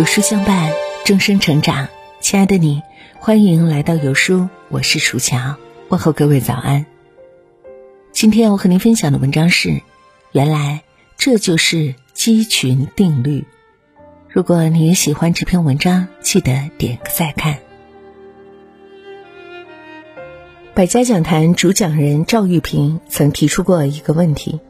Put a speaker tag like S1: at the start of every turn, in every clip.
S1: 有书相伴，终生成长。亲爱的你，欢迎来到有书，我是楚乔，问候各位早安。今天我和您分享的文章是：原来这就是鸡群定律。如果你也喜欢这篇文章，记得点个再看。百家讲坛主讲人赵玉平曾提出过一个问题：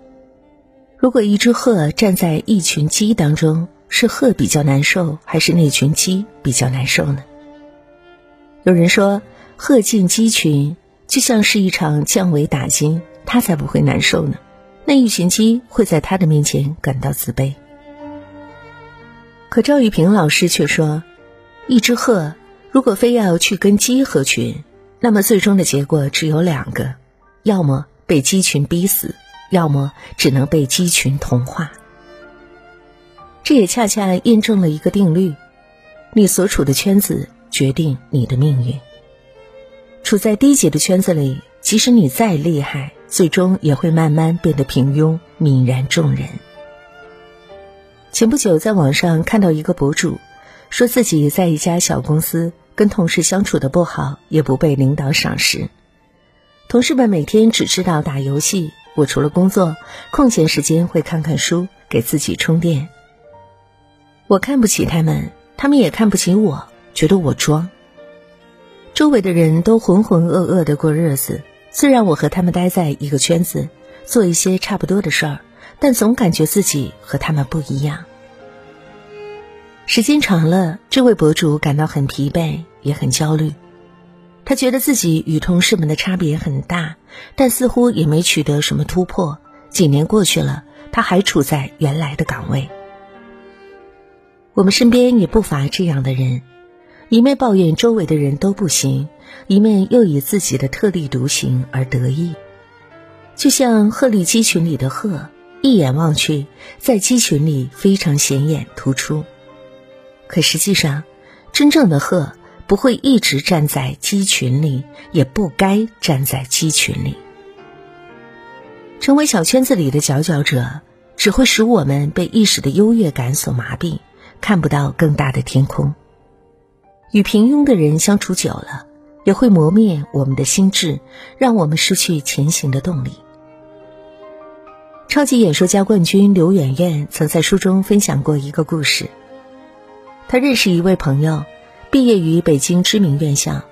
S1: 如果一只鹤站在一群鸡当中，是鹤比较难受，还是那群鸡比较难受呢？有人说，鹤进鸡群就像是一场降维打击，它才不会难受呢。那一群鸡会在它的面前感到自卑。可赵玉平老师却说，一只鹤如果非要去跟鸡合群，那么最终的结果只有两个：要么被鸡群逼死，要么只能被鸡群同化。这也恰恰验证了一个定律：你所处的圈子决定你的命运。处在低级的圈子里，即使你再厉害，最终也会慢慢变得平庸，泯然众人。前不久在网上看到一个博主，说自己在一家小公司跟同事相处的不好，也不被领导赏识，同事们每天只知道打游戏，我除了工作，空闲时间会看看书，给自己充电。我看不起他们，他们也看不起我，觉得我装。周围的人都浑浑噩噩的过日子，虽然我和他们待在一个圈子，做一些差不多的事儿，但总感觉自己和他们不一样。时间长了，这位博主感到很疲惫，也很焦虑。他觉得自己与同事们的差别很大，但似乎也没取得什么突破。几年过去了，他还处在原来的岗位。我们身边也不乏这样的人，一面抱怨周围的人都不行，一面又以自己的特立独行而得意。就像鹤立鸡群里的鹤，一眼望去，在鸡群里非常显眼突出。可实际上，真正的鹤不会一直站在鸡群里，也不该站在鸡群里。成为小圈子里的佼佼者，只会使我们被一时的优越感所麻痹。看不到更大的天空。与平庸的人相处久了，也会磨灭我们的心智，让我们失去前行的动力。超级演说家冠军刘媛媛曾在书中分享过一个故事。她认识一位朋友，毕业于北京知名院校，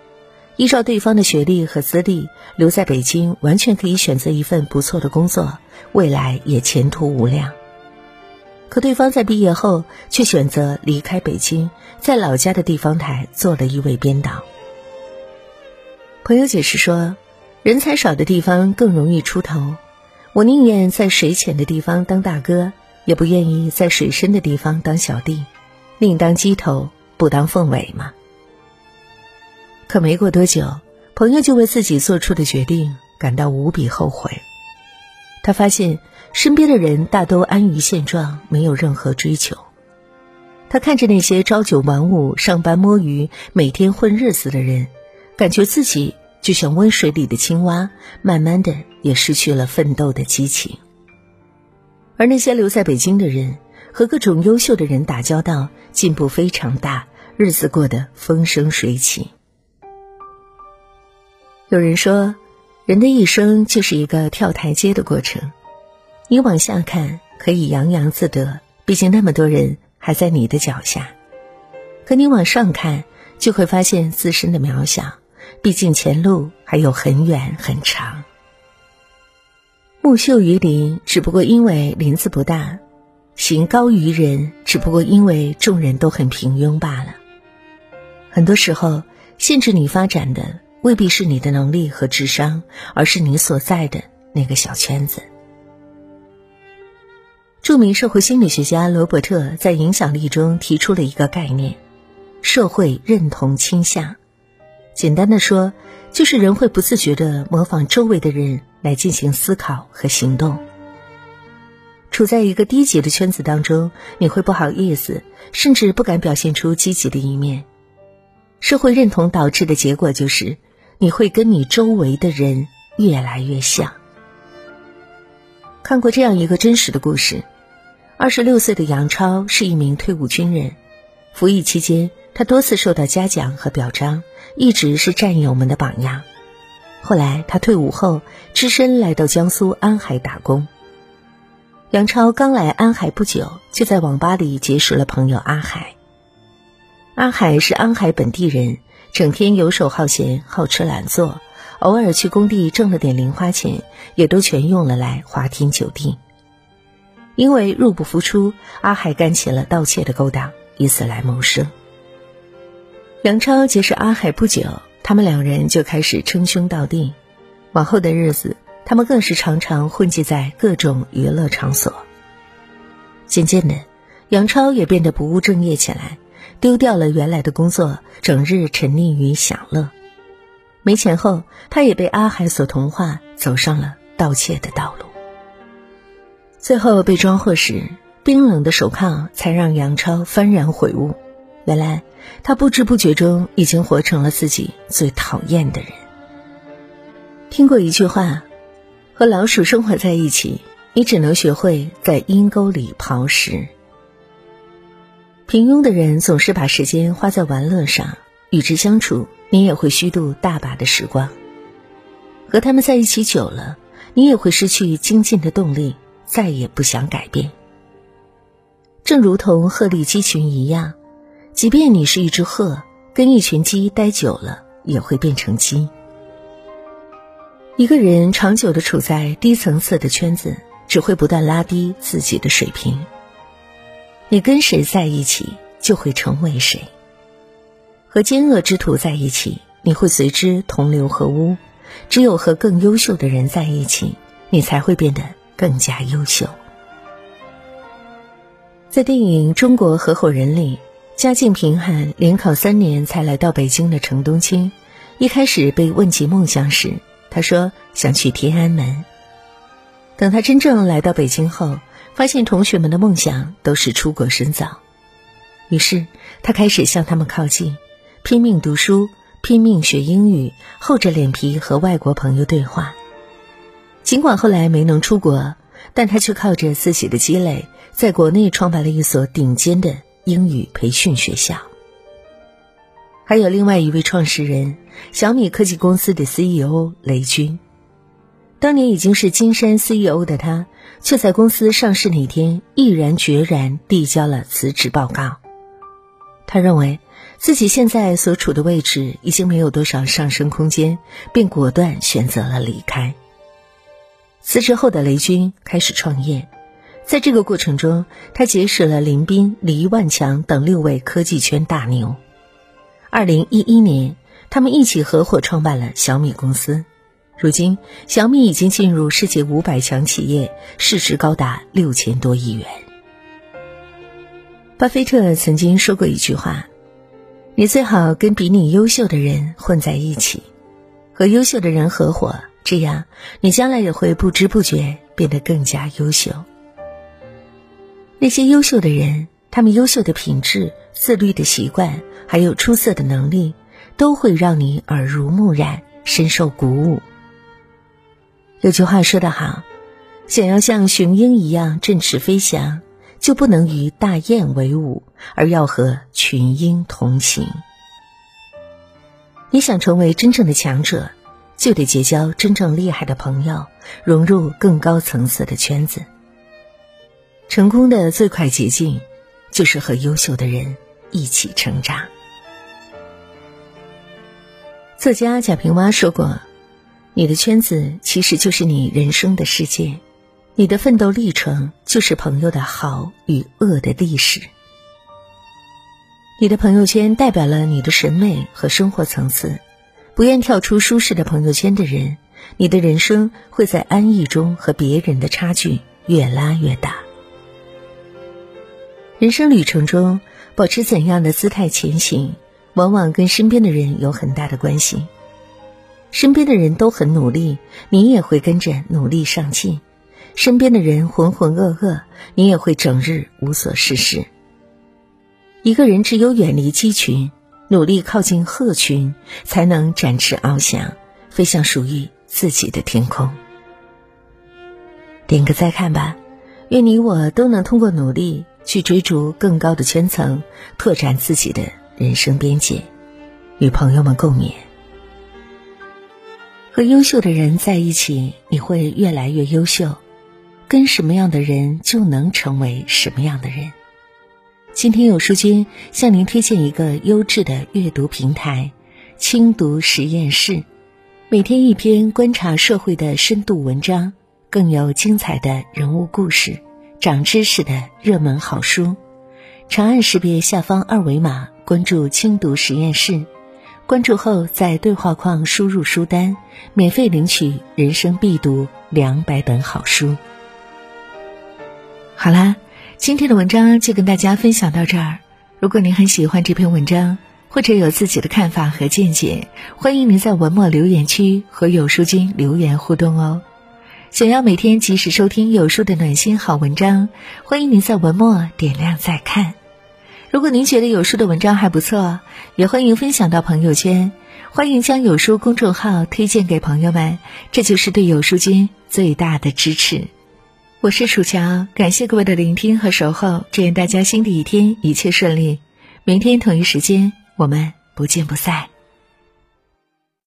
S1: 依照对方的学历和资历，留在北京完全可以选择一份不错的工作，未来也前途无量。可对方在毕业后却选择离开北京，在老家的地方台做了一位编导。朋友解释说，人才少的地方更容易出头，我宁愿在水浅的地方当大哥，也不愿意在水深的地方当小弟，宁当鸡头不当凤尾嘛。可没过多久，朋友就为自己做出的决定感到无比后悔。他发现身边的人大都安于现状，没有任何追求。他看着那些朝九晚五、上班摸鱼、每天混日子的人，感觉自己就像温水里的青蛙，慢慢的也失去了奋斗的激情。而那些留在北京的人，和各种优秀的人打交道，进步非常大，日子过得风生水起。有人说。人的一生就是一个跳台阶的过程，你往下看可以洋洋自得，毕竟那么多人还在你的脚下；可你往上看，就会发现自身的渺小，毕竟前路还有很远很长。木秀于林，只不过因为林子不大；行高于人，只不过因为众人都很平庸罢了。很多时候，限制你发展的。未必是你的能力和智商，而是你所在的那个小圈子。著名社会心理学家罗伯特在《影响力》中提出了一个概念：社会认同倾向。简单的说，就是人会不自觉的模仿周围的人来进行思考和行动。处在一个低级的圈子当中，你会不好意思，甚至不敢表现出积极的一面。社会认同导致的结果就是。你会跟你周围的人越来越像。看过这样一个真实的故事：二十六岁的杨超是一名退伍军人，服役期间，他多次受到嘉奖和表彰，一直是战友们的榜样。后来他退伍后，只身来到江苏安海打工。杨超刚来安海不久，就在网吧里结识了朋友阿海。阿海是安海本地人，整天游手好闲，好吃懒做，偶尔去工地挣了点零花钱，也都全用了来花天酒地。因为入不敷出，阿海干起了盗窃的勾当，以此来谋生。杨超结识阿海不久。他们两人就开始称兄道弟，往后的日子，他们更是常常混迹在各种娱乐场所。渐渐的，杨超也变得不务正业起来，丢掉了原来的工作，整日沉溺于享乐。没钱后，他也被阿海所同化，走上了盗窃的道路。最后被抓获时，冰冷的手铐才让杨超幡然悔悟。原来，他不知不觉中已经活成了自己最讨厌的人。听过一句话：“和老鼠生活在一起，你只能学会在阴沟里刨食。”平庸的人总是把时间花在玩乐上，与之相处，你也会虚度大把的时光。和他们在一起久了，你也会失去精进的动力，再也不想改变。正如同鹤立鸡群一样。即便你是一只鹤，跟一群鸡待久了，也会变成鸡。一个人长久的处在低层次的圈子，只会不断拉低自己的水平。你跟谁在一起，就会成为谁。和奸恶之徒在一起，你会随之同流合污；只有和更优秀的人在一起，你才会变得更加优秀。在电影《中国合伙人》里。家境贫寒，连考三年才来到北京的程冬青，一开始被问及梦想时，他说想去天安门。等他真正来到北京后，发现同学们的梦想都是出国深造，于是他开始向他们靠近，拼命读书，拼命学英语，厚着脸皮和外国朋友对话。尽管后来没能出国，但他却靠着自己的积累，在国内创办了一所顶尖的。英语培训学校，还有另外一位创始人，小米科技公司的 CEO 雷军。当年已经是金山 CEO 的他，却在公司上市那天毅然决然递交了辞职报告。他认为自己现在所处的位置已经没有多少上升空间，便果断选择了离开。辞职后的雷军开始创业。在这个过程中，他结识了林斌、黎万强等六位科技圈大牛。二零一一年，他们一起合伙创办了小米公司。如今，小米已经进入世界五百强企业，市值高达六千多亿元。巴菲特曾经说过一句话：“你最好跟比你优秀的人混在一起，和优秀的人合伙，这样你将来也会不知不觉变得更加优秀。”那些优秀的人，他们优秀的品质、自律的习惯，还有出色的能力，都会让你耳濡目染，深受鼓舞。有句话说得好：“想要像雄鹰一样振翅飞翔，就不能与大雁为伍，而要和群鹰同行。”你想成为真正的强者，就得结交真正厉害的朋友，融入更高层次的圈子。成功的最快捷径，就是和优秀的人一起成长。作家贾平凹说过：“你的圈子其实就是你人生的世界，你的奋斗历程就是朋友的好与恶的历史。你的朋友圈代表了你的审美和生活层次。不愿跳出舒适的朋友圈的人，你的人生会在安逸中和别人的差距越拉越大。”人生旅程中，保持怎样的姿态前行，往往跟身边的人有很大的关系。身边的人都很努力，你也会跟着努力上进；身边的人浑浑噩噩，你也会整日无所事事。一个人只有远离鸡群，努力靠近鹤群，才能展翅翱翔，飞向属于自己的天空。点个再看吧，愿你我都能通过努力。去追逐更高的圈层，拓展自己的人生边界，与朋友们共勉。和优秀的人在一起，你会越来越优秀。跟什么样的人，就能成为什么样的人。今天有书君向您推荐一个优质的阅读平台——轻读实验室，每天一篇观察社会的深度文章，更有精彩的人物故事、长知识的热门好书。长按识别下方二维码，关注轻读实验室。关注后，在对话框输入书单，免费领取人生必读两百本好书。好啦，今天的文章就跟大家分享到这儿。如果您很喜欢这篇文章，或者有自己的看法和见解，欢迎您在文末留言区和有书君留言互动哦。想要每天及时收听有书的暖心好文章，欢迎您在文末点亮再看。如果您觉得有书的文章还不错，也欢迎分享到朋友圈，欢迎将有书公众号推荐给朋友们，这就是对有书君最大的支持。我是楚乔，感谢各位的聆听和守候，祝愿大家新的一天一切顺利。明天同一时间，我们不见不散。